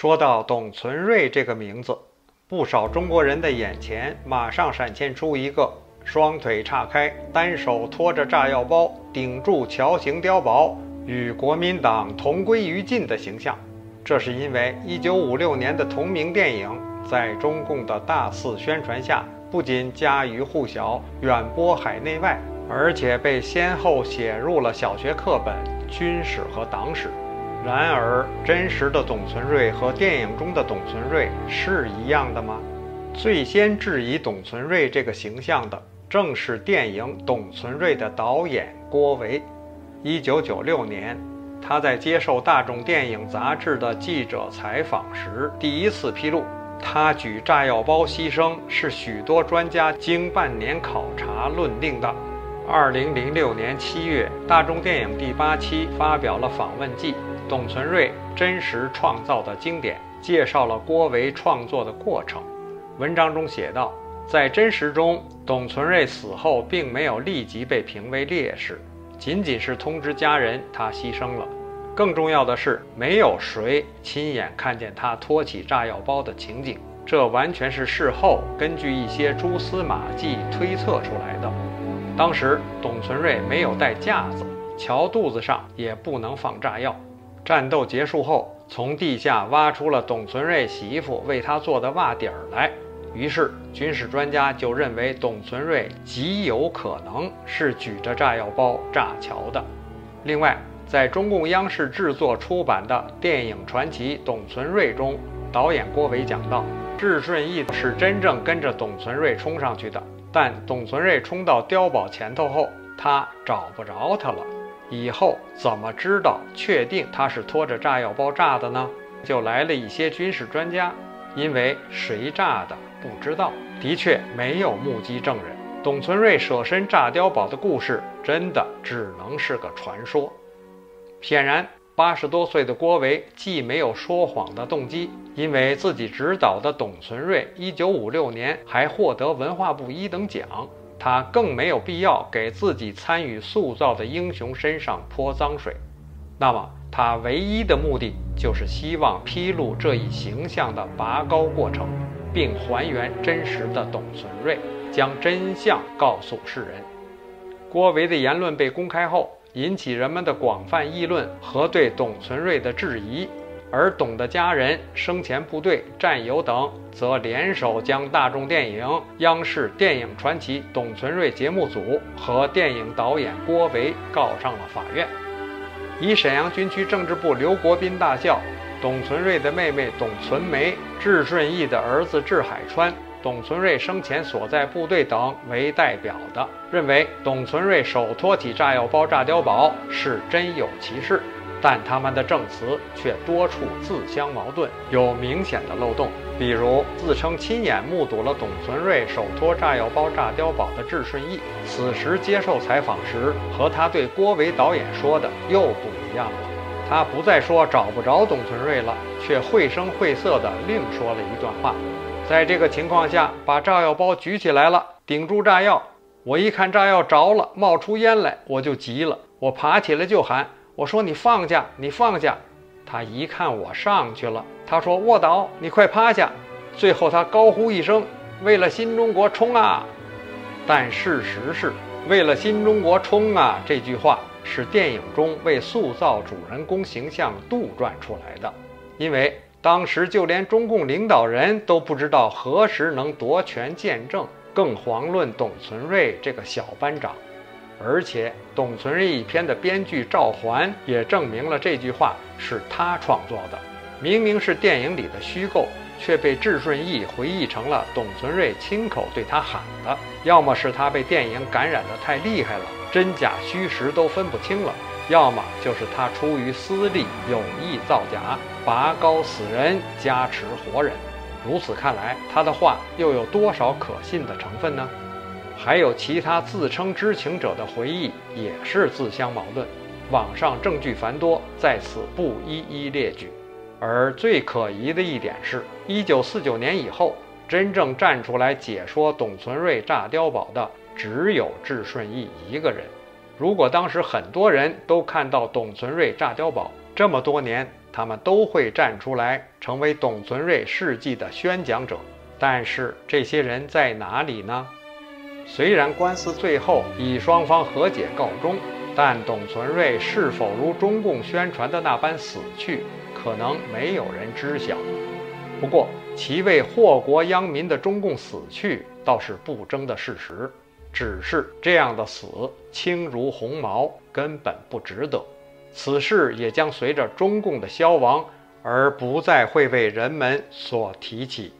说到董存瑞这个名字，不少中国人的眼前马上闪现出一个双腿岔开、单手托着炸药包、顶住桥形碉堡，与国民党同归于尽的形象。这是因为1956年的同名电影在中共的大肆宣传下，不仅家喻户晓、远播海内外，而且被先后写入了小学课本、军史和党史。然而，真实的董存瑞和电影中的董存瑞是一样的吗？最先质疑董存瑞这个形象的，正是电影《董存瑞》的导演郭维。1996年，他在接受大众电影杂志的记者采访时，第一次披露，他举炸药包牺牲是许多专家经半年考察论定的。2006年7月，大众电影第八期发表了访问记。董存瑞真实创造的经典，介绍了郭维创作的过程。文章中写道，在真实中，董存瑞死后并没有立即被评为烈士，仅仅是通知家人他牺牲了。更重要的是，没有谁亲眼看见他托起炸药包的情景，这完全是事后根据一些蛛丝马迹推测出来的。当时，董存瑞没有带架子，桥肚子上也不能放炸药。战斗结束后，从地下挖出了董存瑞媳妇为他做的袜底儿来。于是，军事专家就认为董存瑞极有可能是举着炸药包炸桥的。另外，在中共央视制作出版的电影传奇《董存瑞》中，导演郭维讲到，智顺义是真正跟着董存瑞冲上去的，但董存瑞冲到碉堡前头后，他找不着他了。以后怎么知道确定他是拖着炸药包炸的呢？就来了一些军事专家，因为谁炸的不知道，的确没有目击证人。董存瑞舍身炸碉堡的故事，真的只能是个传说。显然，八十多岁的郭维既没有说谎的动机，因为自己指导的董存瑞，一九五六年还获得文化部一等奖。他更没有必要给自己参与塑造的英雄身上泼脏水，那么他唯一的目的就是希望披露这一形象的拔高过程，并还原真实的董存瑞，将真相告诉世人。郭维的言论被公开后，引起人们的广泛议论和对董存瑞的质疑。而董的家人、生前部队、战友等，则联手将大众电影、央视电影传奇董存瑞节目组和电影导演郭维告上了法院。以沈阳军区政治部刘国斌大校、董存瑞的妹妹董存梅、智顺义的儿子智海川、董存瑞生前所在部队等为代表的，认为董存瑞手托起炸药包炸碉堡是真有其事。但他们的证词却多处自相矛盾，有明显的漏洞。比如，自称亲眼目睹了董存瑞手托炸药包炸碉堡的智顺义，此时接受采访时，和他对郭维导演说的又不一样了。他不再说找不着董存瑞了，却绘声绘色地另说了一段话。在这个情况下，把炸药包举起来了，顶住炸药。我一看炸药着了，冒出烟来，我就急了，我爬起来就喊。我说你放下，你放下。他一看我上去了，他说卧倒，你快趴下。最后他高呼一声：“为了新中国冲啊！”但事实是，“为了新中国冲啊”这句话是电影中为塑造主人公形象杜撰出来的，因为当时就连中共领导人都不知道何时能夺权见证，更遑论董存瑞这个小班长。而且，董存瑞一篇的编剧赵桓也证明了这句话是他创作的。明明是电影里的虚构，却被智顺义回忆成了董存瑞亲口对他喊的。要么是他被电影感染得太厉害了，真假虚实都分不清了；要么就是他出于私利，有意造假，拔高死人，加持活人。如此看来，他的话又有多少可信的成分呢？还有其他自称知情者的回忆也是自相矛盾，网上证据繁多，在此不一一列举。而最可疑的一点是，一九四九年以后，真正站出来解说董存瑞炸碉堡的只有智顺义一个人。如果当时很多人都看到董存瑞炸碉堡，这么多年他们都会站出来，成为董存瑞事迹的宣讲者。但是这些人在哪里呢？虽然官司最后以双方和解告终，但董存瑞是否如中共宣传的那般死去，可能没有人知晓。不过，其为祸国殃民的中共死去，倒是不争的事实。只是这样的死轻如鸿毛，根本不值得。此事也将随着中共的消亡而不再会为人们所提起。